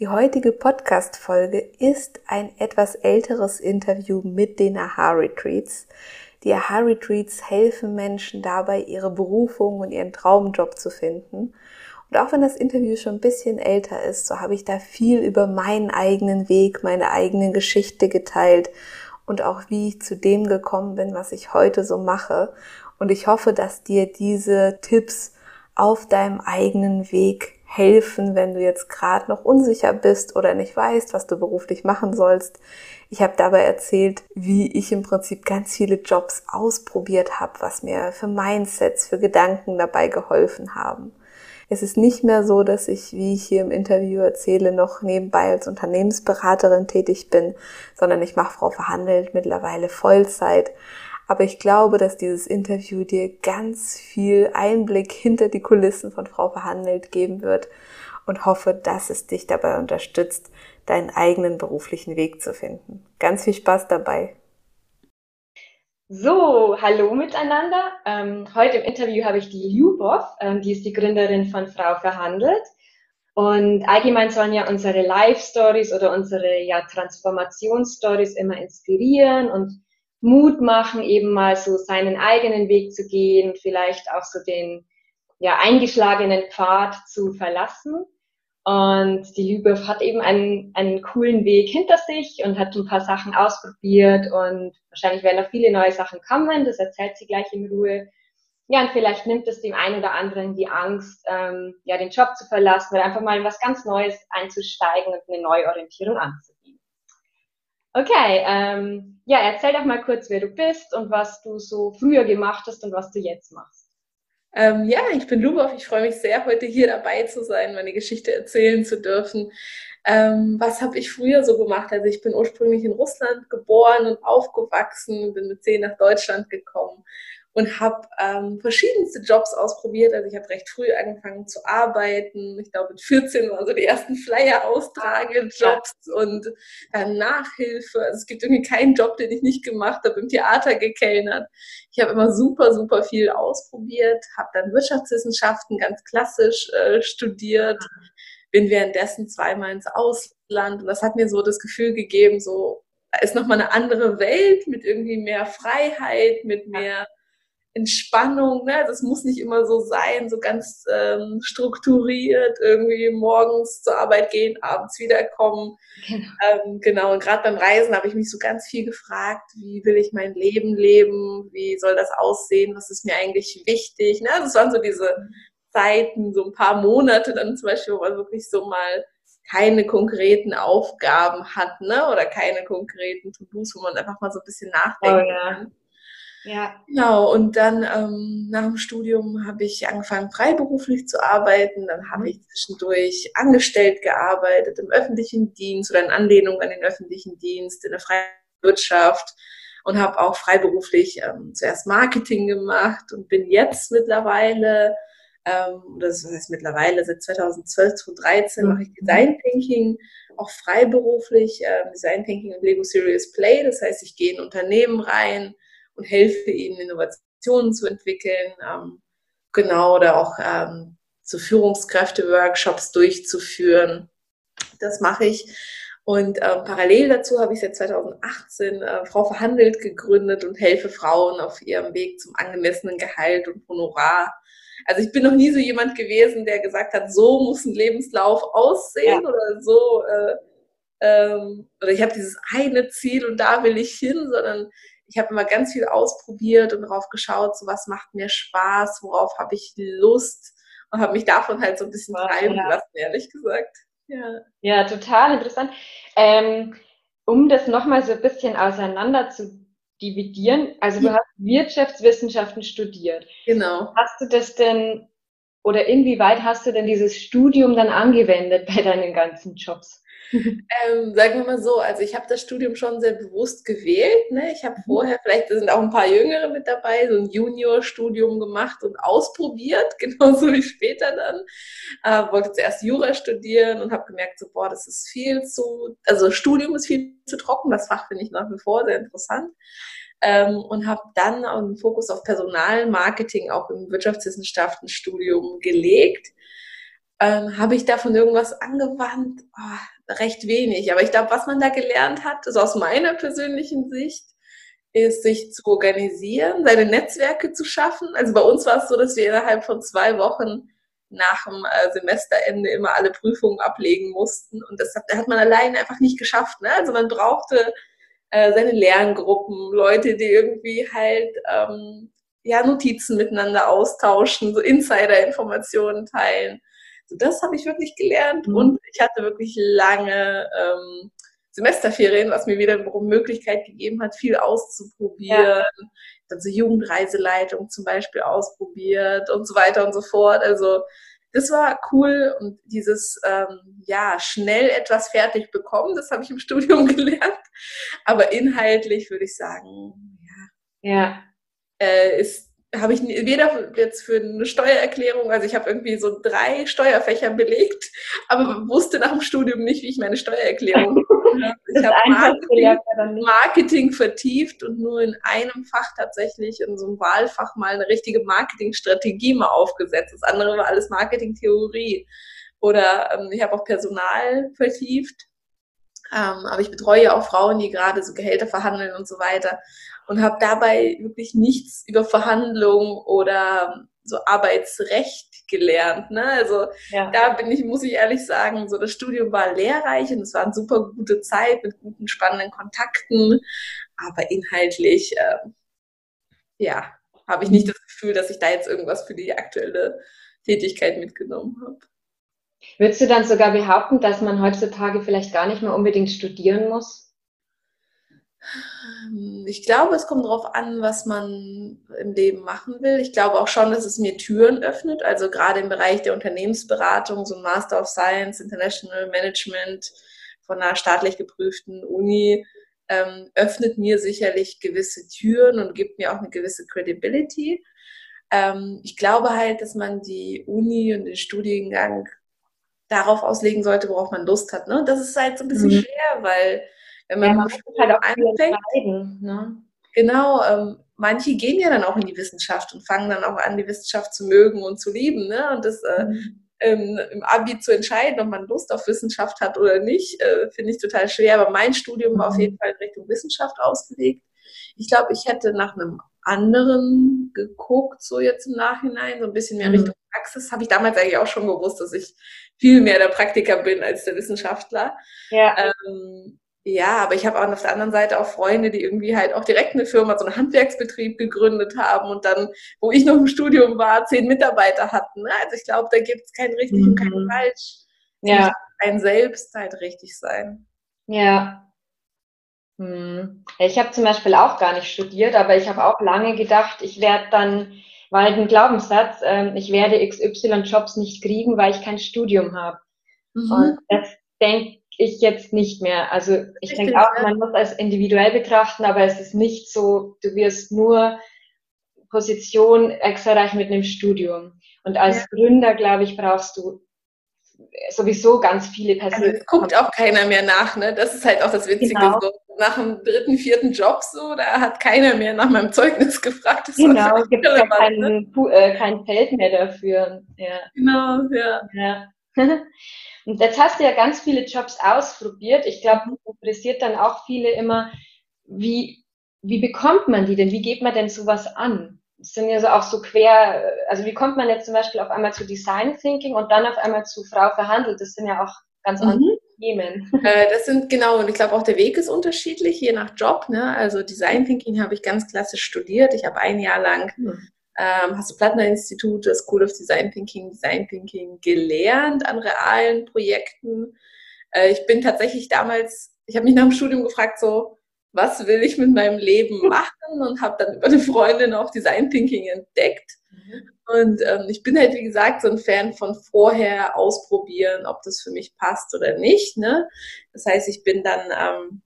Die heutige Podcast-Folge ist ein etwas älteres Interview mit den Aha-Retreats. Die Aha-Retreats helfen Menschen dabei, ihre Berufung und ihren Traumjob zu finden. Und auch wenn das Interview schon ein bisschen älter ist, so habe ich da viel über meinen eigenen Weg, meine eigene Geschichte geteilt und auch wie ich zu dem gekommen bin, was ich heute so mache. Und ich hoffe, dass dir diese Tipps auf deinem eigenen Weg helfen, wenn du jetzt gerade noch unsicher bist oder nicht weißt, was du beruflich machen sollst. Ich habe dabei erzählt, wie ich im Prinzip ganz viele Jobs ausprobiert habe, was mir für Mindsets, für Gedanken dabei geholfen haben. Es ist nicht mehr so, dass ich, wie ich hier im Interview erzähle, noch nebenbei als Unternehmensberaterin tätig bin, sondern ich mache Frau Verhandelt mittlerweile Vollzeit aber ich glaube, dass dieses Interview dir ganz viel Einblick hinter die Kulissen von Frau Verhandelt geben wird und hoffe, dass es dich dabei unterstützt, deinen eigenen beruflichen Weg zu finden. Ganz viel Spaß dabei. So, hallo miteinander. Ähm, heute im Interview habe ich die Ljubov, ähm, die ist die Gründerin von Frau Verhandelt. Und allgemein sollen ja unsere Live-Stories oder unsere ja, Transformationsstories immer inspirieren und Mut machen, eben mal so seinen eigenen Weg zu gehen, vielleicht auch so den ja, eingeschlagenen Pfad zu verlassen. Und die Lübeck hat eben einen, einen coolen Weg hinter sich und hat ein paar Sachen ausprobiert und wahrscheinlich werden noch viele neue Sachen kommen. Das erzählt sie gleich in Ruhe. Ja, und vielleicht nimmt es dem einen oder anderen die Angst, ähm, ja, den Job zu verlassen oder einfach mal in was ganz Neues einzusteigen und eine neue Orientierung anzunehmen. Okay, ähm, ja, erzähl doch mal kurz, wer du bist und was du so früher gemacht hast und was du jetzt machst. Ähm, ja, ich bin Lubov. Ich freue mich sehr, heute hier dabei zu sein, meine Geschichte erzählen zu dürfen. Ähm, was habe ich früher so gemacht? Also ich bin ursprünglich in Russland geboren und aufgewachsen, bin mit zehn nach Deutschland gekommen und habe ähm, verschiedenste Jobs ausprobiert. Also ich habe recht früh angefangen zu arbeiten. Ich glaube, mit 14 waren so die ersten Flyer-Austrage-Jobs und dann Nachhilfe. Also es gibt irgendwie keinen Job, den ich nicht gemacht habe, im Theater gekellnert. Ich habe immer super, super viel ausprobiert, habe dann Wirtschaftswissenschaften ganz klassisch äh, studiert, bin währenddessen zweimal ins Ausland und das hat mir so das Gefühl gegeben, so ist nochmal eine andere Welt mit irgendwie mehr Freiheit, mit mehr Entspannung, ne? das muss nicht immer so sein, so ganz ähm, strukturiert, irgendwie morgens zur Arbeit gehen, abends wiederkommen. Genau, ähm, genau. und gerade beim Reisen habe ich mich so ganz viel gefragt, wie will ich mein Leben leben, wie soll das aussehen, was ist mir eigentlich wichtig. Ne? Das waren so diese Zeiten, so ein paar Monate dann zum Beispiel, wo man wirklich so mal keine konkreten Aufgaben hat, ne? Oder keine konkreten To-Dos, wo man einfach mal so ein bisschen nachdenken oh, ja. kann. Ja. Genau, und dann ähm, nach dem Studium habe ich angefangen, freiberuflich zu arbeiten. Dann habe mhm. ich zwischendurch angestellt gearbeitet im öffentlichen Dienst oder in Anlehnung an den öffentlichen Dienst, in der freien Wirtschaft und habe auch freiberuflich ähm, zuerst Marketing gemacht und bin jetzt mittlerweile, ähm, das heißt mittlerweile seit 2012, 2013 mache ich mhm. Design Thinking, auch freiberuflich, äh, Design Thinking und Lego Serious Play. Das heißt, ich gehe in Unternehmen rein, und helfe ihnen, Innovationen zu entwickeln. Ähm, genau, oder auch ähm, so Führungskräfte-Workshops durchzuführen. Das mache ich. Und ähm, parallel dazu habe ich seit 2018 äh, Frau Verhandelt gegründet und helfe Frauen auf ihrem Weg zum angemessenen Gehalt und Honorar. Also ich bin noch nie so jemand gewesen, der gesagt hat, so muss ein Lebenslauf aussehen ja. oder so. Äh, ähm, oder ich habe dieses eine Ziel und da will ich hin, sondern ich habe immer ganz viel ausprobiert und darauf geschaut, so was macht mir Spaß, worauf habe ich Lust und habe mich davon halt so ein bisschen treiben ja. lassen, ehrlich gesagt. Ja, ja total interessant. Ähm, um das nochmal so ein bisschen auseinander zu dividieren, also du hast Wirtschaftswissenschaften studiert. Genau. Hast du das denn oder inwieweit hast du denn dieses Studium dann angewendet bei deinen ganzen Jobs? ähm, sagen wir mal so, also ich habe das Studium schon sehr bewusst gewählt. Ne? Ich habe mhm. vorher, vielleicht sind auch ein paar Jüngere mit dabei, so ein Junior-Studium gemacht und ausprobiert, genauso wie später dann. Äh, wollte zuerst Jura studieren und habe gemerkt, so, boah, das ist viel zu, also Studium ist viel zu trocken, das Fach finde ich nach wie vor sehr interessant. Ähm, und habe dann einen Fokus auf Personalmarketing auch im Wirtschaftswissenschaftenstudium gelegt. Ähm, habe ich davon irgendwas angewandt? Oh, recht wenig. Aber ich glaube, was man da gelernt hat, ist aus meiner persönlichen Sicht, ist, sich zu organisieren, seine Netzwerke zu schaffen. Also bei uns war es so, dass wir innerhalb von zwei Wochen nach dem äh, Semesterende immer alle Prüfungen ablegen mussten. Und das hat, hat man allein einfach nicht geschafft. Ne? Also man brauchte äh, seine Lerngruppen, Leute, die irgendwie halt ähm, ja, Notizen miteinander austauschen, so Insider-Informationen teilen das habe ich wirklich gelernt mhm. und ich hatte wirklich lange ähm, Semesterferien, was mir wiederum Möglichkeit gegeben hat, viel auszuprobieren. Ja. Dann so Jugendreiseleitung zum Beispiel ausprobiert und so weiter und so fort. Also das war cool und dieses ähm, ja schnell etwas fertig bekommen, das habe ich im Studium gelernt. Aber inhaltlich würde ich sagen, ja, ja. Äh, ist habe ich weder jetzt für eine Steuererklärung, also ich habe irgendwie so drei Steuerfächer belegt, aber wusste nach dem Studium nicht, wie ich meine Steuererklärung. ich habe Marketing, Marketing, vertieft und nur in einem Fach tatsächlich, in so einem Wahlfach mal eine richtige Marketingstrategie mal aufgesetzt. Das andere war alles Marketingtheorie. Oder ähm, ich habe auch Personal vertieft. Ähm, aber ich betreue ja auch Frauen, die gerade so Gehälter verhandeln und so weiter und habe dabei wirklich nichts über Verhandlungen oder so Arbeitsrecht gelernt. Ne? Also ja. da bin ich, muss ich ehrlich sagen, so das Studium war lehrreich und es war eine super gute Zeit mit guten, spannenden Kontakten, aber inhaltlich, äh, ja, habe ich nicht das Gefühl, dass ich da jetzt irgendwas für die aktuelle Tätigkeit mitgenommen habe. Würdest du dann sogar behaupten, dass man heutzutage vielleicht gar nicht mehr unbedingt studieren muss? Ich glaube, es kommt darauf an, was man im Leben machen will. Ich glaube auch schon, dass es mir Türen öffnet. Also gerade im Bereich der Unternehmensberatung, so ein Master of Science, International Management von einer staatlich geprüften Uni, ähm, öffnet mir sicherlich gewisse Türen und gibt mir auch eine gewisse Credibility. Ähm, ich glaube halt, dass man die Uni und den Studiengang darauf auslegen sollte, worauf man Lust hat. Ne? Das ist halt so ein bisschen mhm. schwer, weil wenn man, ja, man halt auch anfängt. Ne? Genau, ähm, manche gehen ja dann auch in die Wissenschaft und fangen dann auch an, die Wissenschaft zu mögen und zu lieben. Ne? Und das äh, mhm. ähm, im Abi zu entscheiden, ob man Lust auf Wissenschaft hat oder nicht, äh, finde ich total schwer. Aber mein Studium war auf mhm. jeden Fall in Richtung Wissenschaft ausgelegt. Ich glaube, ich hätte nach einem anderen geguckt, so jetzt im Nachhinein, so ein bisschen mehr mhm. Richtung Praxis. Habe ich damals eigentlich auch schon gewusst, dass ich viel mehr der Praktiker bin als der Wissenschaftler. Ja. Ähm, ja, aber ich habe auch auf der anderen Seite auch Freunde, die irgendwie halt auch direkt eine Firma, so einen Handwerksbetrieb gegründet haben und dann, wo ich noch im Studium war, zehn Mitarbeiter hatten. Ne? Also ich glaube, da gibt es kein richtig mhm. und kein mhm. falsch. Ja. Ein selbst halt richtig sein. Ja. Hm. Ich habe zum Beispiel auch gar nicht studiert, aber ich habe auch lange gedacht, ich werde dann, war halt ein Glaubenssatz, äh, ich werde XY-Jobs nicht kriegen, weil ich kein Studium habe. Mhm. Und das denke ich jetzt nicht mehr. Also ich denke auch, man muss es individuell betrachten, aber es ist nicht so, du wirst nur Position extra erreichen mit einem Studium. Und als ja. Gründer, glaube ich, brauchst du sowieso ganz viele Personen. Also guckt auch keiner mehr nach, ne? Das ist halt auch das Witzige. Genau. So, nach dem dritten, vierten Job so, da hat keiner mehr nach meinem Zeugnis gefragt. Das genau, es gibt ja kein, ne? äh, kein Feld mehr dafür. Ja. Genau, ja. ja. Und jetzt hast du ja ganz viele Jobs ausprobiert. Ich glaube, interessiert dann auch viele immer, wie, wie bekommt man die denn? Wie geht man denn sowas an? Das sind ja so auch so quer, also wie kommt man jetzt zum Beispiel auf einmal zu Design Thinking und dann auf einmal zu Frau verhandelt? Das sind ja auch ganz mhm. andere Themen. Äh, das sind genau, und ich glaube auch der Weg ist unterschiedlich, je nach Job. Ne? Also Design Thinking habe ich ganz klassisch studiert. Ich habe ein Jahr lang mhm ähm, Hasso-Plattner-Institut, das School of Design Thinking, Design Thinking gelernt an realen Projekten. Äh, ich bin tatsächlich damals, ich habe mich nach dem Studium gefragt, so, was will ich mit meinem Leben machen und habe dann über eine Freundin auch Design Thinking entdeckt. Mhm. Und ähm, ich bin halt, wie gesagt, so ein Fan von vorher ausprobieren, ob das für mich passt oder nicht. Ne? Das heißt, ich bin dann ähm,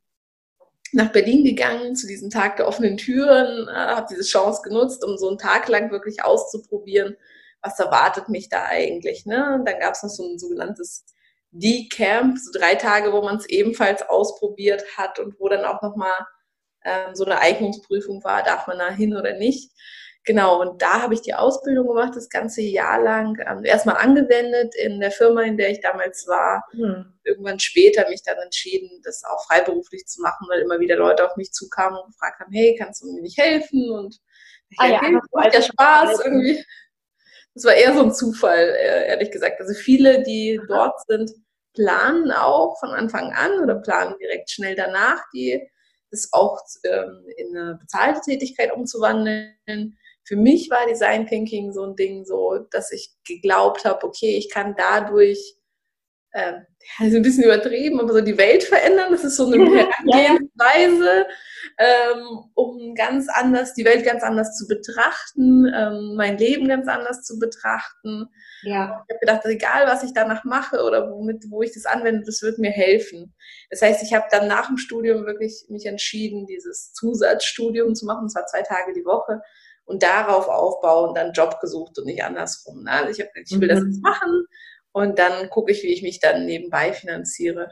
nach Berlin gegangen zu diesem Tag der offenen Türen, äh, habe diese Chance genutzt, um so einen Tag lang wirklich auszuprobieren, was erwartet mich da eigentlich. Ne? Und dann gab es noch so ein sogenanntes D-Camp, so drei Tage, wo man es ebenfalls ausprobiert hat und wo dann auch nochmal ähm, so eine Eignungsprüfung war, darf man da hin oder nicht. Genau, und da habe ich die Ausbildung gemacht, das ganze Jahr lang. Ähm, erstmal angewendet in der Firma, in der ich damals war. Hm. Irgendwann später mich dann entschieden, das auch freiberuflich zu machen, weil immer wieder Leute auf mich zukamen und gefragt haben, hey, kannst du mir nicht helfen? Und ich ah, ja, okay, macht ja Spaß irgendwie. Das war eher so ein Zufall, äh, ehrlich gesagt. Also viele, die dort sind, planen auch von Anfang an oder planen direkt schnell danach, die das auch ähm, in eine bezahlte Tätigkeit umzuwandeln für mich war Design Thinking so ein Ding, so, dass ich geglaubt habe, okay, ich kann dadurch, äh, ist ein bisschen übertrieben, aber so die Welt verändern. Das ist so eine Herangehensweise, ähm, um ganz anders, die Welt ganz anders zu betrachten, ähm, mein Leben ganz anders zu betrachten. Ja. Ich habe gedacht, egal was ich danach mache oder womit, wo ich das anwende, das wird mir helfen. Das heißt, ich habe dann nach dem Studium wirklich mich entschieden, dieses Zusatzstudium zu machen, zwar zwei Tage die Woche und darauf aufbauen, dann Job gesucht und nicht andersrum. Ne? Also ich habe ich will mhm. das jetzt machen und dann gucke ich, wie ich mich dann nebenbei finanziere.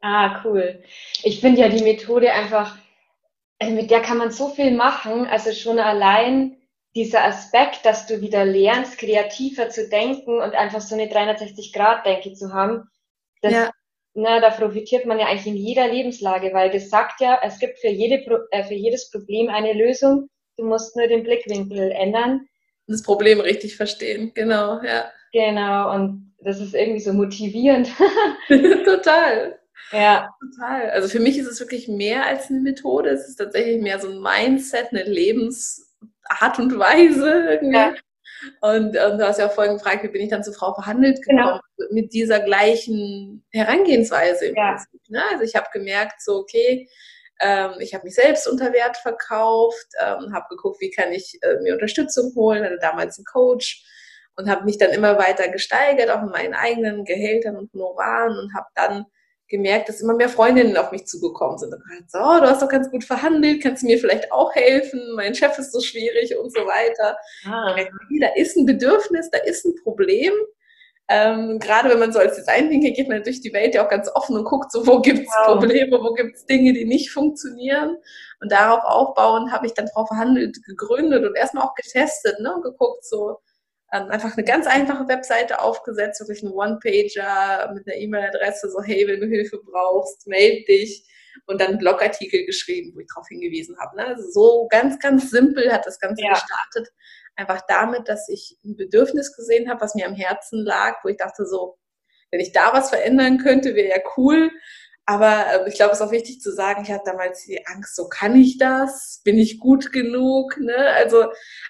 Ah, cool. Ich finde ja die Methode einfach, also mit der kann man so viel machen. Also schon allein dieser Aspekt, dass du wieder lernst, kreativer zu denken und einfach so eine 360-Grad-Denke zu haben, das, ja. na, da profitiert man ja eigentlich in jeder Lebenslage, weil das sagt ja, es gibt für, jede, äh, für jedes Problem eine Lösung Du musst nur den Blickwinkel ändern. Das Problem richtig verstehen, genau, ja. Genau, und das ist irgendwie so motivierend. Total. Ja. Total. Also für mich ist es wirklich mehr als eine Methode. Es ist tatsächlich mehr so ein Mindset, eine Lebensart und Weise irgendwie. Ja. Und, und, du hast ja auch vorhin gefragt, wie bin ich dann zur Frau verhandelt gekommen? Genau. Mit dieser gleichen Herangehensweise im ja. Prinzip. Ne? Also ich habe gemerkt, so, okay, ähm, ich habe mich selbst unter Wert verkauft, ähm, habe geguckt, wie kann ich äh, mir Unterstützung holen, hatte damals einen Coach und habe mich dann immer weiter gesteigert, auch in meinen eigenen Gehältern und Honoraren und habe dann gemerkt, dass immer mehr Freundinnen auf mich zugekommen sind und gesagt, so, du hast doch ganz gut verhandelt, kannst du mir vielleicht auch helfen, mein Chef ist so schwierig und so weiter. Ah. Da ist ein Bedürfnis, da ist ein Problem ähm, gerade wenn man so als Design-Thinker geht man durch die Welt ja auch ganz offen und guckt, so wo gibt's wow. Probleme, wo gibt's Dinge, die nicht funktionieren. Und darauf aufbauen habe ich dann Frau Verhandelt gegründet und erstmal auch getestet ne, und geguckt, so einfach eine ganz einfache Webseite aufgesetzt, wirklich ein One-Pager mit einer E-Mail-Adresse, so hey, wenn du Hilfe brauchst, melde dich und dann Blogartikel geschrieben, wo ich darauf hingewiesen habe. Ne? Also so ganz, ganz simpel hat das Ganze ja. gestartet. Einfach damit, dass ich ein Bedürfnis gesehen habe, was mir am Herzen lag, wo ich dachte so, wenn ich da was verändern könnte, wäre ja cool. Aber äh, ich glaube, es ist auch wichtig zu sagen, ich hatte damals die Angst, so kann ich das? Bin ich gut genug? Ne? Also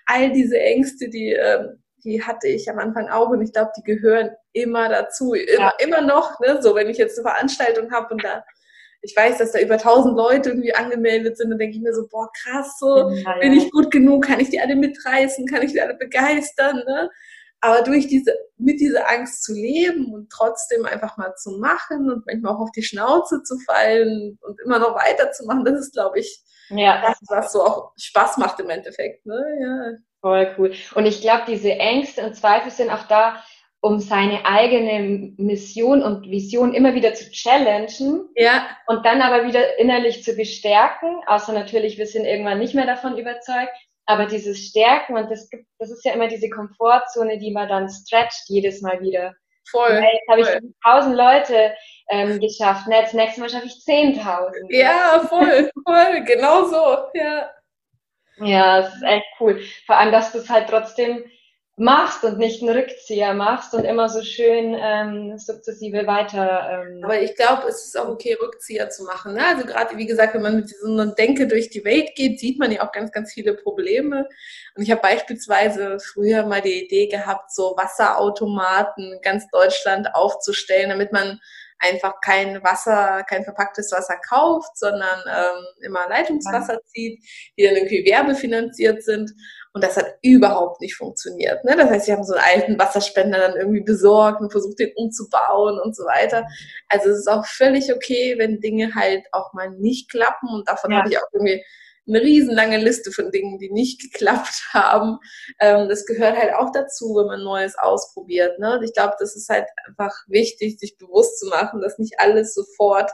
all diese Ängste, die, äh, die hatte ich am Anfang auch und ich glaube, die gehören immer dazu. Immer, ja. immer noch, ne? so wenn ich jetzt eine Veranstaltung habe und da ich weiß, dass da über 1000 Leute irgendwie angemeldet sind, dann denke ich mir so, boah, krass, so, ja, bin ich gut genug, kann ich die alle mitreißen, kann ich die alle begeistern, ne? Aber durch diese, mit dieser Angst zu leben und trotzdem einfach mal zu machen und manchmal auch auf die Schnauze zu fallen und immer noch weiterzumachen, das ist, glaube ich, ja. das, was so auch Spaß macht im Endeffekt. Ne? Ja. Voll cool. Und ich glaube, diese Ängste und Zweifel sind auch da, um seine eigene Mission und Vision immer wieder zu challengen ja. und dann aber wieder innerlich zu bestärken, außer natürlich, wir sind irgendwann nicht mehr davon überzeugt, aber dieses Stärken und das gibt, das ist ja immer diese Komfortzone, die man dann stretcht jedes Mal wieder. Voll. Und jetzt habe ich tausend Leute ähm, geschafft, jetzt nächstes Mal schaffe ich zehntausend. Ja, voll, voll, genau so, ja. Ja, es ist echt cool. Vor allem, dass du es halt trotzdem machst und nicht einen Rückzieher machst und immer so schön ähm, sukzessive weiter. Ähm Aber ich glaube, es ist auch okay, Rückzieher zu machen. Ne? Also gerade, wie gesagt, wenn man mit so einer Denke durch die Welt geht, sieht man ja auch ganz, ganz viele Probleme. Und ich habe beispielsweise früher mal die Idee gehabt, so Wasserautomaten in ganz Deutschland aufzustellen, damit man einfach kein Wasser, kein verpacktes Wasser kauft, sondern ähm, immer Leitungswasser zieht, die dann irgendwie werbefinanziert sind. Und das hat überhaupt nicht funktioniert. Ne? Das heißt, sie haben so einen alten Wasserspender dann irgendwie besorgt und versucht, den umzubauen und so weiter. Also es ist auch völlig okay, wenn Dinge halt auch mal nicht klappen. Und davon ja. habe ich auch irgendwie eine riesenlange Liste von Dingen, die nicht geklappt haben. Ähm, das gehört halt auch dazu, wenn man Neues ausprobiert. Ne? Und ich glaube, das ist halt einfach wichtig, sich bewusst zu machen, dass nicht alles sofort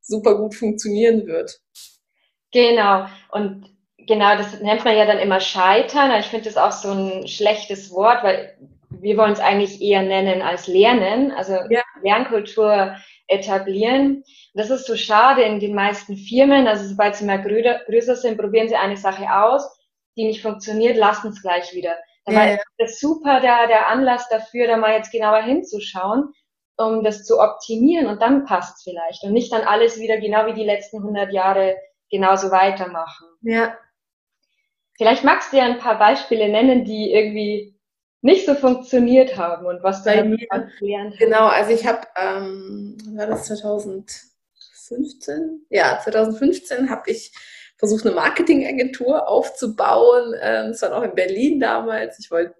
super gut funktionieren wird. Genau. Und genau, das nennt man ja dann immer Scheitern. Ich finde das auch so ein schlechtes Wort, weil wir wollen es eigentlich eher nennen als Lernen, also ja. Lernkultur etablieren. Das ist so schade in den meisten Firmen. Also sobald sie mal größer sind, probieren sie eine Sache aus, die nicht funktioniert, lassen es gleich wieder. Dabei ja. ist das super da der Anlass dafür, da mal jetzt genauer hinzuschauen, um das zu optimieren und dann passt es vielleicht und nicht dann alles wieder genau wie die letzten 100 Jahre genauso weitermachen. Ja. Vielleicht magst du ja ein paar Beispiele nennen, die irgendwie nicht so funktioniert haben und was du dann gelernt hast. Genau, also ich habe, ähm, war das 2015? Ja, 2015 habe ich versucht, eine Marketingagentur aufzubauen. Ähm, das war auch in Berlin damals. Ich wollte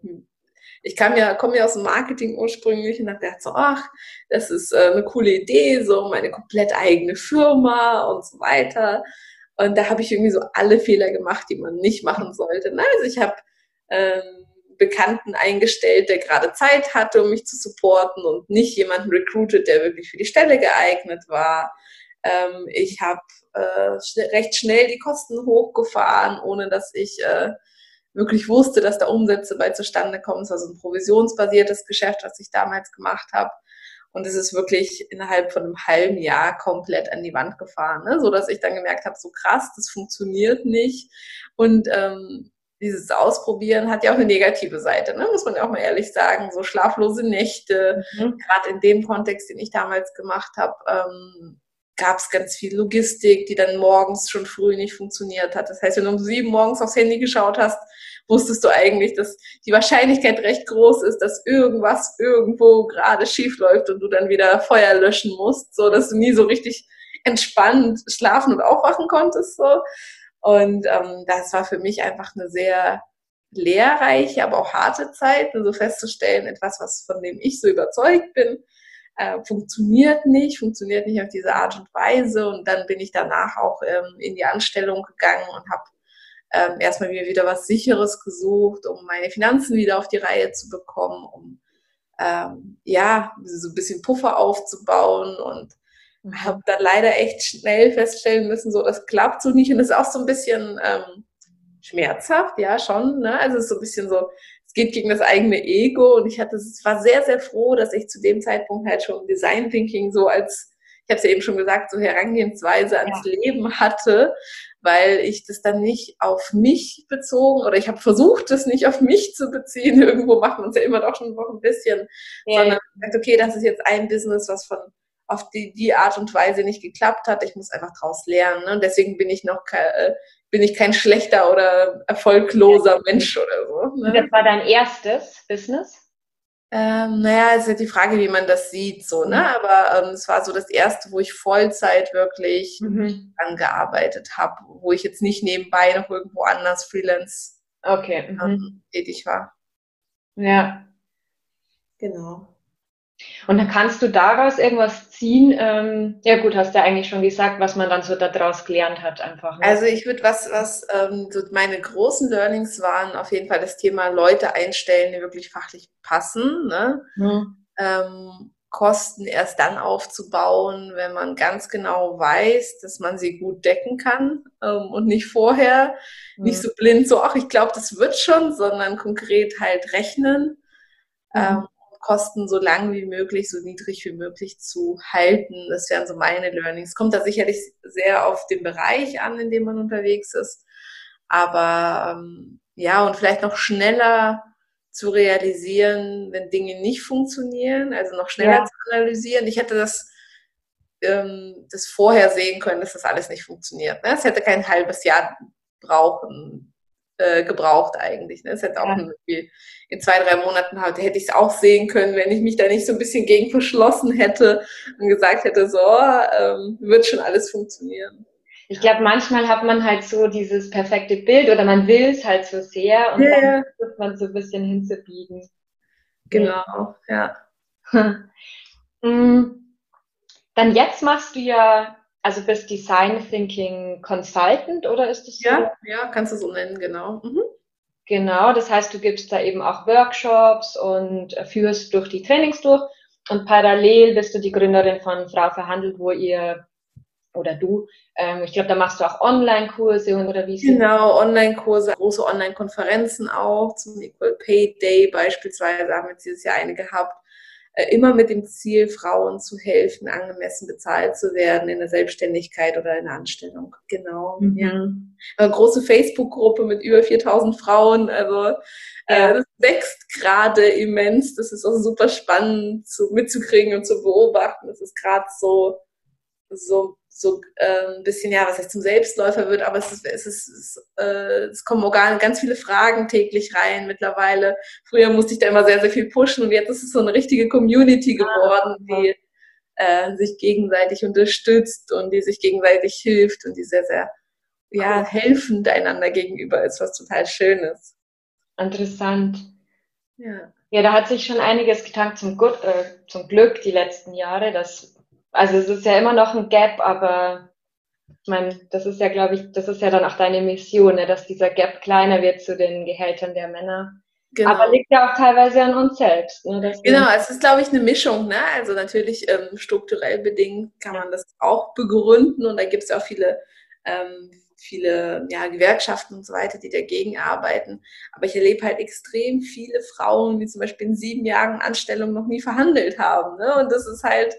ich kam ja, komme ja aus dem Marketing ursprünglich und dachte so, ach, das ist äh, eine coole Idee, so meine komplett eigene Firma und so weiter. Und da habe ich irgendwie so alle Fehler gemacht, die man nicht machen sollte. Na, also ich habe ähm, Bekannten eingestellt, der gerade Zeit hatte, um mich zu supporten und nicht jemanden recruited, der wirklich für die Stelle geeignet war. Ähm, ich habe äh, recht schnell die Kosten hochgefahren, ohne dass ich äh, wirklich wusste, dass da Umsätze bei zustande kommen. Es war so ein provisionsbasiertes Geschäft, was ich damals gemacht habe. Und es ist wirklich innerhalb von einem halben Jahr komplett an die Wand gefahren, ne? so dass ich dann gemerkt habe, so krass, das funktioniert nicht. Und ähm, dieses Ausprobieren hat ja auch eine negative Seite, ne? muss man ja auch mal ehrlich sagen. So schlaflose Nächte, mhm. gerade in dem Kontext, den ich damals gemacht habe, ähm, gab es ganz viel Logistik, die dann morgens schon früh nicht funktioniert hat. Das heißt, wenn du um sieben morgens aufs Handy geschaut hast, wusstest du eigentlich, dass die Wahrscheinlichkeit recht groß ist, dass irgendwas irgendwo gerade schief läuft und du dann wieder Feuer löschen musst, so dass du nie so richtig entspannt schlafen und aufwachen konntest. So. Und ähm, das war für mich einfach eine sehr lehrreiche, aber auch harte Zeit, so festzustellen, etwas, was von dem ich so überzeugt bin, äh, funktioniert nicht, funktioniert nicht auf diese Art und Weise. Und dann bin ich danach auch ähm, in die Anstellung gegangen und habe ähm, erstmal mir wieder was Sicheres gesucht, um meine Finanzen wieder auf die Reihe zu bekommen, um ähm, ja, so ein bisschen Puffer aufzubauen und. Habe dann leider echt schnell feststellen müssen, so das klappt so nicht und das ist auch so ein bisschen ähm, schmerzhaft, ja schon, ne? Also es ist so ein bisschen so, es geht gegen das eigene Ego und ich hatte, es war sehr, sehr froh, dass ich zu dem Zeitpunkt halt schon Design Thinking so als ich habe es ja eben schon gesagt, so Herangehensweise ans ja. Leben hatte, weil ich das dann nicht auf mich bezogen oder ich habe versucht, das nicht auf mich zu beziehen. Irgendwo macht man es ja immer doch schon noch ein bisschen, ja. sondern gesagt, okay, das ist jetzt ein Business, was von auf die, die Art und Weise nicht geklappt hat. Ich muss einfach draus lernen. Ne? Und deswegen bin ich noch äh, bin ich kein schlechter oder erfolgloser ja. Mensch oder so. Ne? Das war dein erstes Business? Ähm, naja, es ist ja die Frage, wie man das sieht, so, ne? Mhm. Aber ähm, es war so das erste, wo ich Vollzeit wirklich mhm. angearbeitet habe, wo ich jetzt nicht nebenbei noch irgendwo anders Freelance okay. Mhm. Ähm, tätig war. Ja. Genau. Und dann kannst du daraus irgendwas ziehen? Ähm, ja gut, hast du ja eigentlich schon gesagt, was man dann so daraus gelernt hat einfach. Ne? Also ich würde was, was ähm, so meine großen Learnings waren auf jeden Fall das Thema Leute einstellen, die wirklich fachlich passen. Ne? Mhm. Ähm, Kosten erst dann aufzubauen, wenn man ganz genau weiß, dass man sie gut decken kann ähm, und nicht vorher, mhm. nicht so blind so, ach, ich glaube, das wird schon, sondern konkret halt rechnen. Mhm. Ähm, Kosten so lang wie möglich, so niedrig wie möglich zu halten. Das wären so meine Learnings. Kommt da sicherlich sehr auf den Bereich an, in dem man unterwegs ist. Aber ähm, ja, und vielleicht noch schneller zu realisieren, wenn Dinge nicht funktionieren, also noch schneller ja. zu analysieren. Ich hätte das, ähm, das vorher sehen können, dass das alles nicht funktioniert. Ne? Es hätte kein halbes Jahr brauchen äh, gebraucht eigentlich. Ne? Das hätte auch ja. in zwei, drei Monaten halt, hätte ich es auch sehen können, wenn ich mich da nicht so ein bisschen gegen verschlossen hätte und gesagt hätte, so, ähm, wird schon alles funktionieren. Ich glaube, manchmal hat man halt so dieses perfekte Bild oder man will es halt so sehr und yeah. dann versucht man so ein bisschen hinzubiegen. Genau, ja. Mm. Dann jetzt machst du ja, also bist Design Thinking Consultant oder ist das so? Ja, ja, kannst du so nennen, genau. Mhm. Genau, das heißt, du gibst da eben auch Workshops und führst durch die Trainings durch und parallel bist du die Gründerin von Frau Verhandelt, wo ihr oder du. Ähm, ich glaube, da machst du auch Online-Kurse oder wie Genau, Online-Kurse, große Online-Konferenzen auch, zum Equal Pay Day beispielsweise haben wir dieses Jahr eine gehabt. Äh, immer mit dem Ziel, Frauen zu helfen, angemessen bezahlt zu werden in der Selbstständigkeit oder in der Anstellung. Genau. Mhm. Ja. Eine große Facebook-Gruppe mit über 4000 Frauen. Also äh, das wächst gerade immens. Das ist auch super spannend zu, mitzukriegen und zu beobachten. Das ist gerade so, so so äh, ein bisschen, ja, was heißt zum Selbstläufer wird, aber es, ist, es, ist, es, äh, es kommen organ ganz viele Fragen täglich rein mittlerweile. Früher musste ich da immer sehr, sehr viel pushen und jetzt ist es so eine richtige Community ah, geworden, die äh, sich gegenseitig unterstützt und die sich gegenseitig hilft und die sehr, sehr ja, helfend einander gegenüber ist, was total schön ist. Interessant. Ja. Ja, da hat sich schon einiges getan zum, Gut, äh, zum Glück die letzten Jahre, dass also es ist ja immer noch ein Gap, aber ich meine, das ist ja, glaube ich, das ist ja dann auch deine Mission, ne, dass dieser Gap kleiner wird zu den Gehältern der Männer. Genau. Aber liegt ja auch teilweise an uns selbst. Ne, genau, es ist, glaube ich, eine Mischung. Ne? Also natürlich ähm, strukturell bedingt kann man das auch begründen und da gibt es auch viele, ähm, viele ja, Gewerkschaften und so weiter, die dagegen arbeiten. Aber ich erlebe halt extrem viele Frauen, die zum Beispiel in sieben Jahren Anstellung noch nie verhandelt haben. Ne? Und das ist halt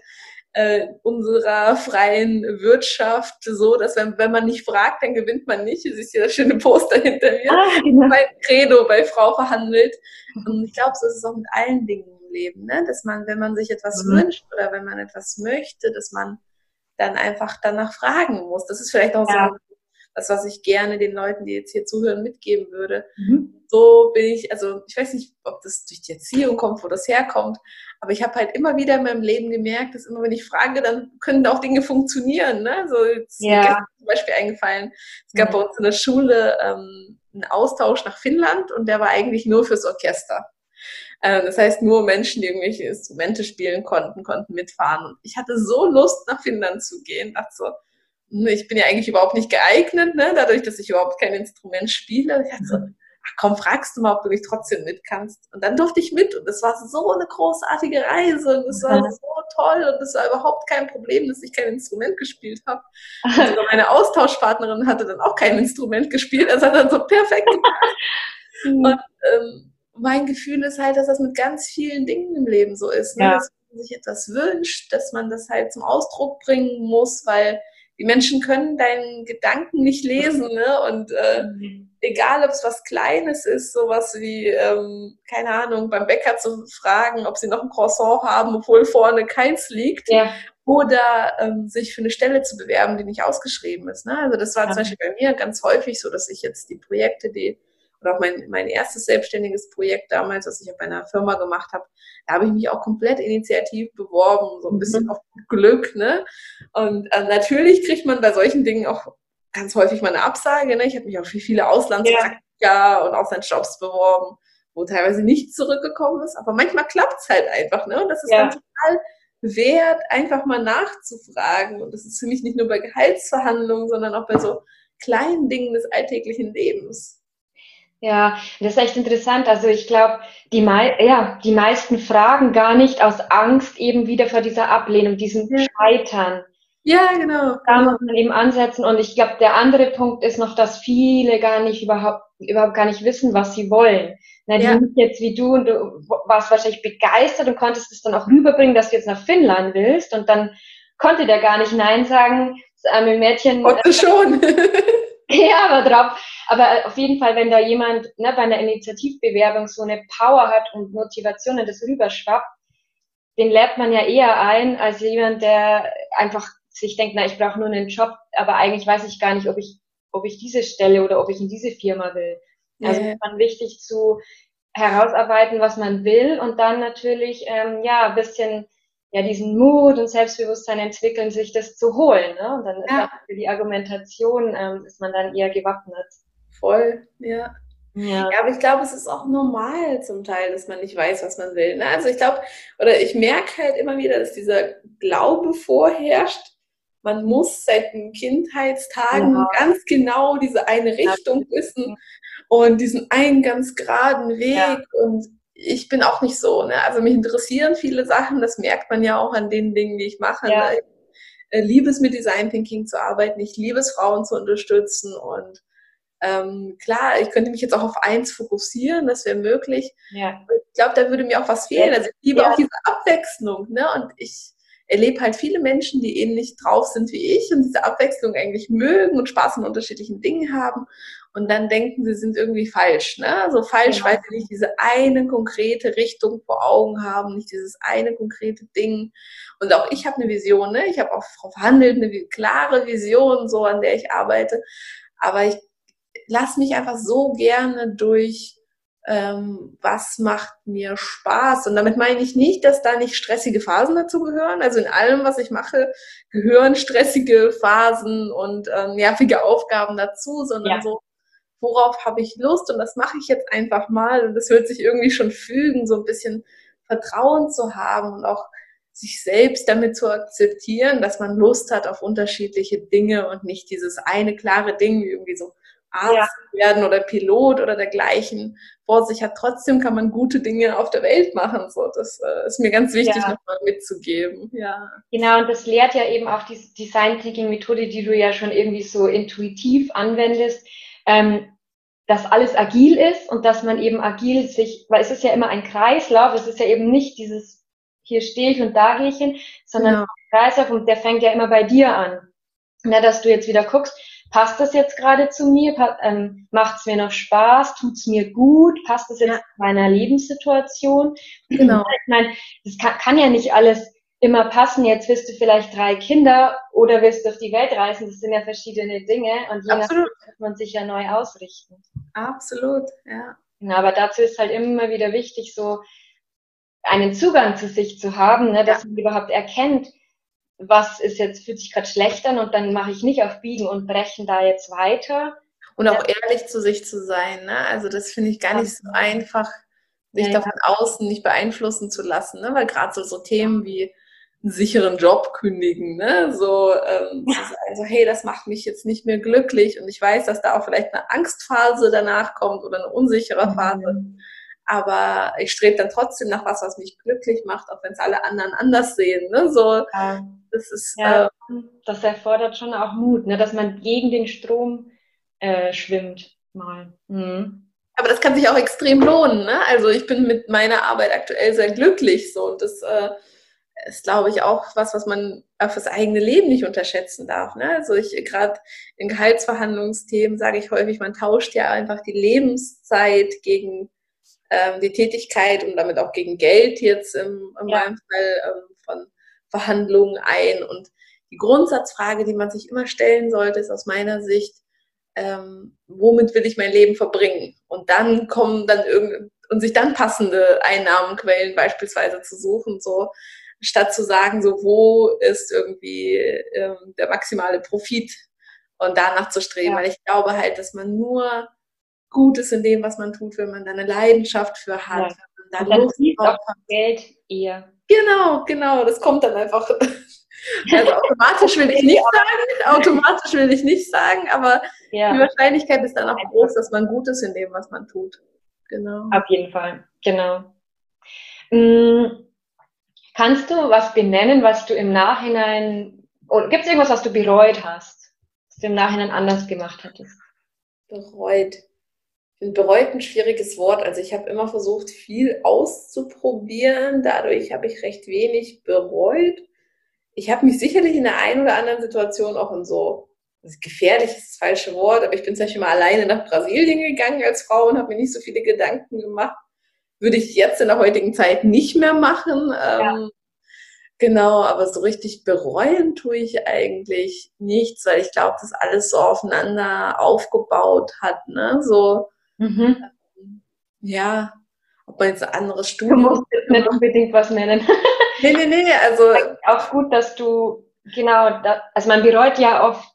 äh, unserer freien Wirtschaft so, dass wenn, wenn man nicht fragt, dann gewinnt man nicht. Du siehst hier das schöne Poster hinter mir. Ah, genau. Mein Credo bei Frau verhandelt. Und ich glaube, so ist es auch mit allen Dingen im Leben, ne? dass man, wenn man sich etwas mhm. wünscht oder wenn man etwas möchte, dass man dann einfach danach fragen muss. Das ist vielleicht auch ja. so das, was ich gerne den Leuten, die jetzt hier zuhören, mitgeben würde. Mhm. So bin ich, also ich weiß nicht, ob das durch die Erziehung kommt, wo das herkommt, aber ich habe halt immer wieder in meinem Leben gemerkt, dass immer, wenn ich frage, dann können auch Dinge funktionieren. Ne? So jetzt ja. mir zum Beispiel eingefallen, es gab mhm. bei uns in der Schule ähm, einen Austausch nach Finnland und der war eigentlich nur fürs Orchester. Ähm, das heißt, nur Menschen, die irgendwelche Instrumente spielen konnten, konnten mitfahren. Und ich hatte so Lust, nach Finnland zu gehen. Dachte so, ich bin ja eigentlich überhaupt nicht geeignet, ne? dadurch, dass ich überhaupt kein Instrument spiele. Ich dachte so, ach komm, fragst du mal, ob du nicht trotzdem mit kannst. Und dann durfte ich mit und es war so eine großartige Reise und es war so toll und es war überhaupt kein Problem, dass ich kein Instrument gespielt habe. Also meine Austauschpartnerin hatte dann auch kein Instrument gespielt, also hat dann so perfekt hm. Und ähm, mein Gefühl ist halt, dass das mit ganz vielen Dingen im Leben so ist. Ne? Ja. Dass man sich etwas wünscht, dass man das halt zum Ausdruck bringen muss, weil die Menschen können deinen Gedanken nicht lesen, ne? Und äh, mhm. egal, ob es was Kleines ist, sowas wie, ähm, keine Ahnung, beim Bäcker zu fragen, ob sie noch ein Croissant haben, obwohl vorne keins liegt. Ja. Oder ähm, sich für eine Stelle zu bewerben, die nicht ausgeschrieben ist. Ne? Also das war ja. zum Beispiel bei mir ganz häufig so, dass ich jetzt die Projekte, die oder auch mein, mein erstes selbstständiges Projekt damals, was ich auf einer Firma gemacht habe, da habe ich mich auch komplett initiativ beworben, so ein bisschen mhm. auf Glück. Ne? Und äh, natürlich kriegt man bei solchen Dingen auch ganz häufig mal eine Absage. Ne? Ich habe mich auch für viele Auslandspraktika ja. und Auslandsjobs beworben, wo teilweise nichts zurückgekommen ist. Aber manchmal klappt es halt einfach. Ne? Und das ist ja. dann total wert, einfach mal nachzufragen. Und das ist für mich nicht nur bei Gehaltsverhandlungen, sondern auch bei so kleinen Dingen des alltäglichen Lebens. Ja, das ist echt interessant. Also ich glaube, die, mei ja, die meisten fragen gar nicht aus Angst eben wieder vor dieser Ablehnung, diesem ja. Scheitern. Ja, genau. Da muss man eben ansetzen. Und ich glaube, der andere Punkt ist noch, dass viele gar nicht überhaupt, überhaupt gar nicht wissen, was sie wollen. Na, die ja. nicht jetzt wie du und du warst wahrscheinlich begeistert und konntest es dann auch rüberbringen, dass du jetzt nach Finnland willst. Und dann konnte der gar nicht Nein sagen. Das arme Mädchen. Konnte schon. ja, aber drauf aber auf jeden Fall, wenn da jemand ne, bei einer Initiativbewerbung so eine Power hat und Motivation und das rüberschwappt, den lädt man ja eher ein, als jemand, der einfach sich denkt, na, ich brauche nur einen Job, aber eigentlich weiß ich gar nicht, ob ich, ob ich diese Stelle oder ob ich in diese Firma will. Also ja. ist man wichtig zu herausarbeiten, was man will und dann natürlich ähm, ja ein bisschen ja diesen Mut und Selbstbewusstsein entwickeln, sich das zu holen. Ne? Und dann ist ja. für die Argumentation ähm, ist man dann eher gewappnet. Voll, ja. Ja. ja, aber ich glaube, es ist auch normal zum Teil, dass man nicht weiß, was man will. Ne? Also ich glaube, oder ich merke halt immer wieder, dass dieser Glaube vorherrscht, man muss seit den Kindheitstagen ja. ganz genau diese eine Richtung wissen und diesen einen ganz geraden Weg. Ja. Und ich bin auch nicht so. Ne? Also mich interessieren viele Sachen, das merkt man ja auch an den Dingen, die ich mache. Ja. Ne? Ich äh, liebe es, mit Design Thinking zu arbeiten. Ich liebe es, Frauen zu unterstützen. Und ähm, klar, ich könnte mich jetzt auch auf eins fokussieren, das wäre möglich. Ja. Ich glaube, da würde mir auch was fehlen. Also ich liebe ja. auch diese Abwechslung. Ne? Und ich erlebe halt viele Menschen, die ähnlich drauf sind wie ich und diese Abwechslung eigentlich mögen und Spaß an unterschiedlichen Dingen haben. Und dann denken, sie sind irgendwie falsch. Ne? So falsch, ja. weil sie nicht diese eine konkrete Richtung vor Augen haben, nicht dieses eine konkrete Ding. Und auch ich habe eine Vision. Ne? Ich habe auch verhandelt eine klare Vision, so an der ich arbeite. Aber ich lasse mich einfach so gerne durch ähm, was macht mir Spaß. Und damit meine ich nicht, dass da nicht stressige Phasen dazu gehören. Also in allem, was ich mache, gehören stressige Phasen und ähm, nervige Aufgaben dazu, sondern ja. so, worauf habe ich Lust und das mache ich jetzt einfach mal. Und das wird sich irgendwie schon fügen, so ein bisschen Vertrauen zu haben und auch sich selbst damit zu akzeptieren, dass man Lust hat auf unterschiedliche Dinge und nicht dieses eine klare Ding, wie irgendwie so Arzt ja. werden oder Pilot oder dergleichen vor sich hat. Trotzdem kann man gute Dinge auf der Welt machen. So, das äh, ist mir ganz wichtig, ja. nochmal mitzugeben. Ja. Genau, und das lehrt ja eben auch die Design Thinking Methode, die du ja schon irgendwie so intuitiv anwendest. Ähm, dass alles agil ist und dass man eben agil sich, weil es ist ja immer ein Kreislauf, es ist ja eben nicht dieses hier stehe ich und da gehe ich hin, sondern genau. ein Kreislauf und der fängt ja immer bei dir an. Na, dass du jetzt wieder guckst, passt das jetzt gerade zu mir? Ähm, Macht es mir noch Spaß? Tut es mir gut? Passt das jetzt ja. zu meiner Lebenssituation? Genau. Ich meine, das kann, kann, ja nicht alles immer passen. Jetzt wirst du vielleicht drei Kinder oder wirst du auf die Welt reisen. Das sind ja verschiedene Dinge und je nachdem muss man sich ja neu ausrichten. Absolut, ja. Genau, aber dazu ist halt immer wieder wichtig, so einen Zugang zu sich zu haben, ne, dass ja. man überhaupt erkennt, was ist jetzt, fühlt sich gerade schlecht an und dann mache ich nicht auf Biegen und Brechen da jetzt weiter. Und auch ja. ehrlich zu sich zu sein. Ne? Also das finde ich gar nicht so einfach, sich ja, davon ja. außen nicht beeinflussen zu lassen. Ne? Weil gerade so, so Themen wie einen sicheren Job kündigen, ne? so ähm, ja. zu sagen, so, hey, das macht mich jetzt nicht mehr glücklich und ich weiß, dass da auch vielleicht eine Angstphase danach kommt oder eine unsichere Phase. Mhm aber ich strebe dann trotzdem nach was, was mich glücklich macht, auch wenn es alle anderen anders sehen. Ne? So, ja. das ist, ja, äh, das erfordert schon auch Mut, ne? dass man gegen den Strom äh, schwimmt mal. Mhm. Aber das kann sich auch extrem lohnen. Ne? Also ich bin mit meiner Arbeit aktuell sehr glücklich so und das äh, ist, glaube ich, auch was, was man auf das eigene Leben nicht unterschätzen darf. Ne? Also ich gerade in Gehaltsverhandlungsthemen sage ich häufig, man tauscht ja einfach die Lebenszeit gegen ähm, die Tätigkeit und damit auch gegen Geld jetzt im, in ja. meinem Fall ähm, von Verhandlungen ein. Und die Grundsatzfrage, die man sich immer stellen sollte, ist aus meiner Sicht, ähm, womit will ich mein Leben verbringen? Und dann kommen dann irgend und sich dann passende Einnahmenquellen beispielsweise zu suchen, so statt zu sagen, so wo ist irgendwie ähm, der maximale Profit und danach zu streben, ja. weil ich glaube halt, dass man nur Gutes in dem, was man tut, wenn man da eine Leidenschaft für hat. Ja. Wenn man da Lust drauf hat. Geld eher. Genau, genau, das kommt dann einfach. Also automatisch will ich nicht sagen, automatisch will ich nicht sagen, aber ja. die Wahrscheinlichkeit ist dann auch groß, dass man gut ist in dem, was man tut. Genau. Auf jeden Fall, genau. Hm, kannst du was benennen, was du im Nachhinein, oder gibt es irgendwas, was du bereut hast, was du im Nachhinein anders gemacht hättest? Bereut bereut ein schwieriges Wort. Also ich habe immer versucht, viel auszuprobieren. Dadurch habe ich recht wenig bereut. Ich habe mich sicherlich in der einen oder anderen Situation auch in so gefährlich ist das falsche Wort, aber ich bin zum Beispiel mal alleine nach Brasilien gegangen als Frau und habe mir nicht so viele Gedanken gemacht. Würde ich jetzt in der heutigen Zeit nicht mehr machen. Ja. Ähm, genau, aber so richtig bereuen tue ich eigentlich nichts, weil ich glaube, das alles so aufeinander aufgebaut hat. Ne? So, Mhm. Ja, ob man jetzt ein anderes Studium. Du musst jetzt nicht unbedingt was nennen. nee, nee, nee, also. Auch gut, dass du, genau, da, also man bereut ja oft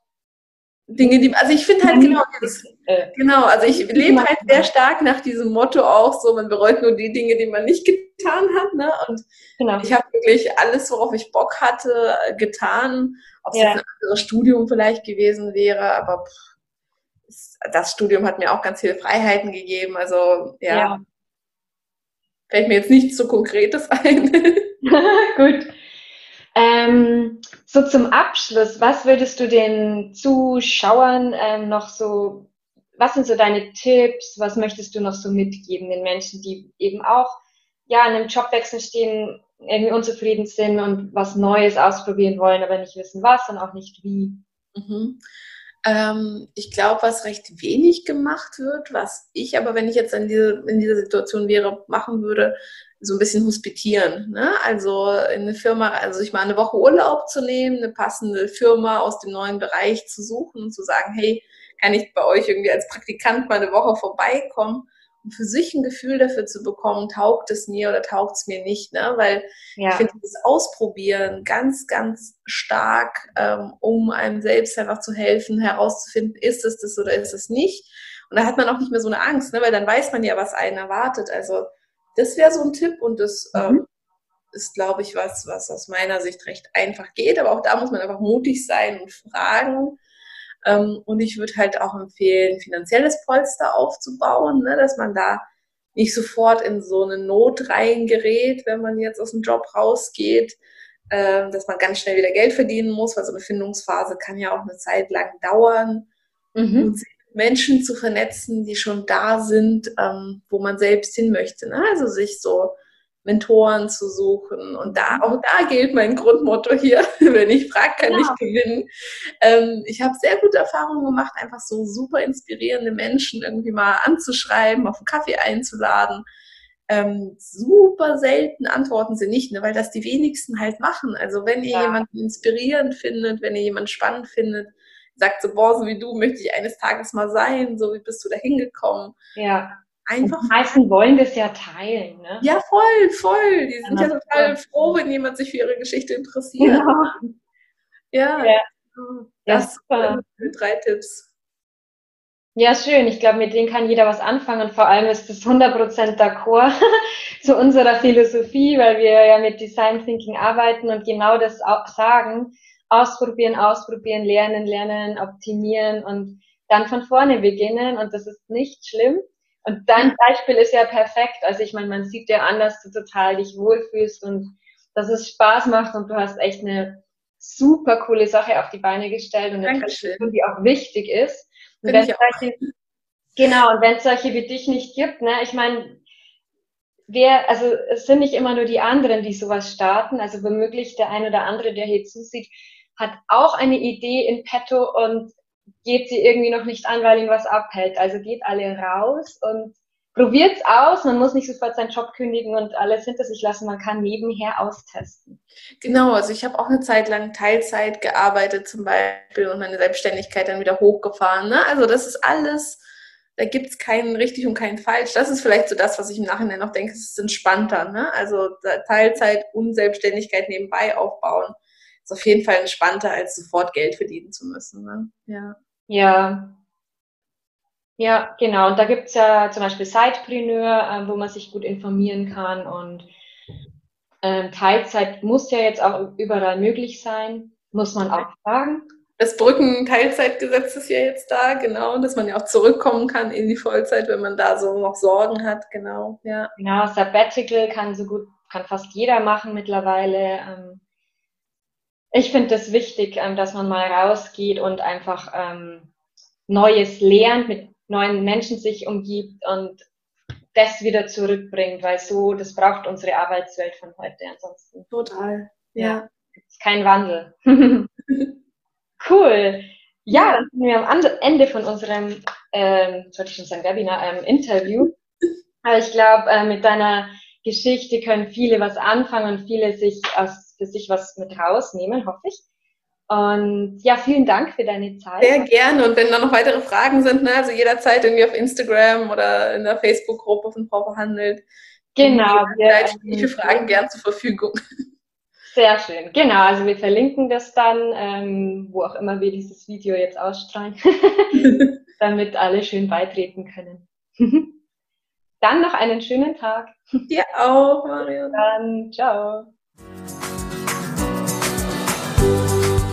Dinge, die, also ich finde halt genau, das, äh, genau, also ich lebe halt sehr stark nach diesem Motto auch so, man bereut nur die Dinge, die man nicht getan hat, ne? Und genau. ich habe wirklich alles, worauf ich Bock hatte, getan. Ob es ja. ein anderes Studium vielleicht gewesen wäre, aber pff, das Studium hat mir auch ganz viele Freiheiten gegeben. Also ja, ja. fällt mir jetzt nichts so Konkretes ein. Gut. Ähm, so zum Abschluss, was würdest du den Zuschauern ähm, noch so, was sind so deine Tipps, was möchtest du noch so mitgeben den Menschen, die eben auch ja in einem Jobwechsel stehen, irgendwie unzufrieden sind und was Neues ausprobieren wollen, aber nicht wissen was und auch nicht wie? Mhm. Ähm, ich glaube, was recht wenig gemacht wird, was ich aber, wenn ich jetzt in, diese, in dieser Situation wäre, machen würde, so ein bisschen hospitieren. Ne? Also in eine Firma, also sich mal eine Woche Urlaub zu nehmen, eine passende Firma aus dem neuen Bereich zu suchen und zu sagen, hey, kann ich bei euch irgendwie als Praktikant mal eine Woche vorbeikommen? Für sich ein Gefühl dafür zu bekommen, taugt es mir oder taugt es mir nicht, ne? Weil ja. ich finde das Ausprobieren ganz, ganz stark, ähm, um einem selbst einfach zu helfen, herauszufinden, ist es das oder ist es nicht. Und da hat man auch nicht mehr so eine Angst, ne? weil dann weiß man ja, was einen erwartet. Also das wäre so ein Tipp und das mhm. ähm, ist, glaube ich, was, was aus meiner Sicht recht einfach geht. Aber auch da muss man einfach mutig sein und fragen. Ähm, und ich würde halt auch empfehlen, finanzielles Polster aufzubauen, ne, dass man da nicht sofort in so eine Not reingerät, wenn man jetzt aus dem Job rausgeht, äh, dass man ganz schnell wieder Geld verdienen muss, weil so eine Findungsphase kann ja auch eine Zeit lang dauern. Mhm. Und Menschen zu vernetzen, die schon da sind, ähm, wo man selbst hin möchte. Ne? Also sich so Mentoren zu suchen. Und da, auch da gilt mein Grundmotto hier, wenn ich frage, kann ja. ich gewinnen. Ähm, ich habe sehr gute Erfahrungen gemacht, einfach so super inspirierende Menschen irgendwie mal anzuschreiben, auf einen Kaffee einzuladen. Ähm, super selten antworten sie nicht, ne, weil das die wenigsten halt machen. Also wenn ihr ja. jemanden inspirierend findet, wenn ihr jemanden spannend findet, sagt so, boah, so wie du möchte ich eines Tages mal sein, so wie bist du da hingekommen. Ja. Einfach. Und die meisten wollen das ja teilen, ne? Ja, voll, voll. Die sind ja, ja total froh, wenn jemand sich für ihre Geschichte interessiert. Ja. Ja. ja. Das ja, sind drei Tipps. Ja, schön. Ich glaube, mit denen kann jeder was anfangen und vor allem ist das 100% d'accord zu unserer Philosophie, weil wir ja mit Design Thinking arbeiten und genau das auch sagen ausprobieren, ausprobieren, lernen, lernen, optimieren und dann von vorne beginnen und das ist nicht schlimm. Und dein Beispiel ist ja perfekt. Also ich meine, man sieht ja an, dass du total dich wohlfühlst und dass es Spaß macht und du hast echt eine super coole Sache auf die Beine gestellt und eine Tradition, die auch wichtig ist. Und wenn solche, genau, und wenn es solche wie dich nicht gibt, ne, ich meine, wer, also es sind nicht immer nur die anderen, die sowas starten, also womöglich der ein oder andere, der hier zusieht, hat auch eine Idee in petto und geht sie irgendwie noch nicht an, weil ihn was abhält. Also geht alle raus und probiert's aus. Man muss nicht sofort seinen Job kündigen und alles hinter sich lassen. Man kann nebenher austesten. Genau, also ich habe auch eine Zeit lang Teilzeit gearbeitet zum Beispiel und meine Selbstständigkeit dann wieder hochgefahren. Ne? Also das ist alles, da gibt's keinen richtig und keinen falsch. Das ist vielleicht so das, was ich im Nachhinein noch denke, es ist entspannter. Ne? Also Teilzeit und Selbstständigkeit nebenbei aufbauen ist auf jeden Fall entspannter, als sofort Geld verdienen zu müssen. Ne? Ja. Ja. Ja, genau. Und da gibt's ja zum Beispiel Sidepreneur, äh, wo man sich gut informieren kann. Und ähm, Teilzeit muss ja jetzt auch überall möglich sein, muss man auch sagen. Das Brücken-Teilzeitgesetz ist ja jetzt da, genau, dass man ja auch zurückkommen kann in die Vollzeit, wenn man da so noch Sorgen hat, genau, ja. Genau, Sabbatical kann so gut, kann fast jeder machen mittlerweile. Ähm, ich finde das wichtig, ähm, dass man mal rausgeht und einfach ähm, Neues lernt, mit neuen Menschen sich umgibt und das wieder zurückbringt, weil so, das braucht unsere Arbeitswelt von heute ansonsten. Total, ja. ja ist kein Wandel. cool. Ja, dann sind wir am Ende von unserem, ähm, sollte ich schon sagen, Webinar, ähm, Interview. Aber ich glaube, äh, mit deiner Geschichte können viele was anfangen und viele sich aus für sich was mit rausnehmen, hoffe ich. Und ja, vielen Dank für deine Zeit. Sehr gerne. Und wenn da noch weitere Fragen sind, ne, also jederzeit irgendwie auf Instagram oder in der Facebook-Gruppe von Frau Verhandelt. Genau. Wir, für Fragen gern zur Verfügung. Sehr schön. Genau, also wir verlinken das dann, ähm, wo auch immer wir dieses Video jetzt ausstrahlen, damit alle schön beitreten können. dann noch einen schönen Tag. Dir auch, Marion. Dann, ciao.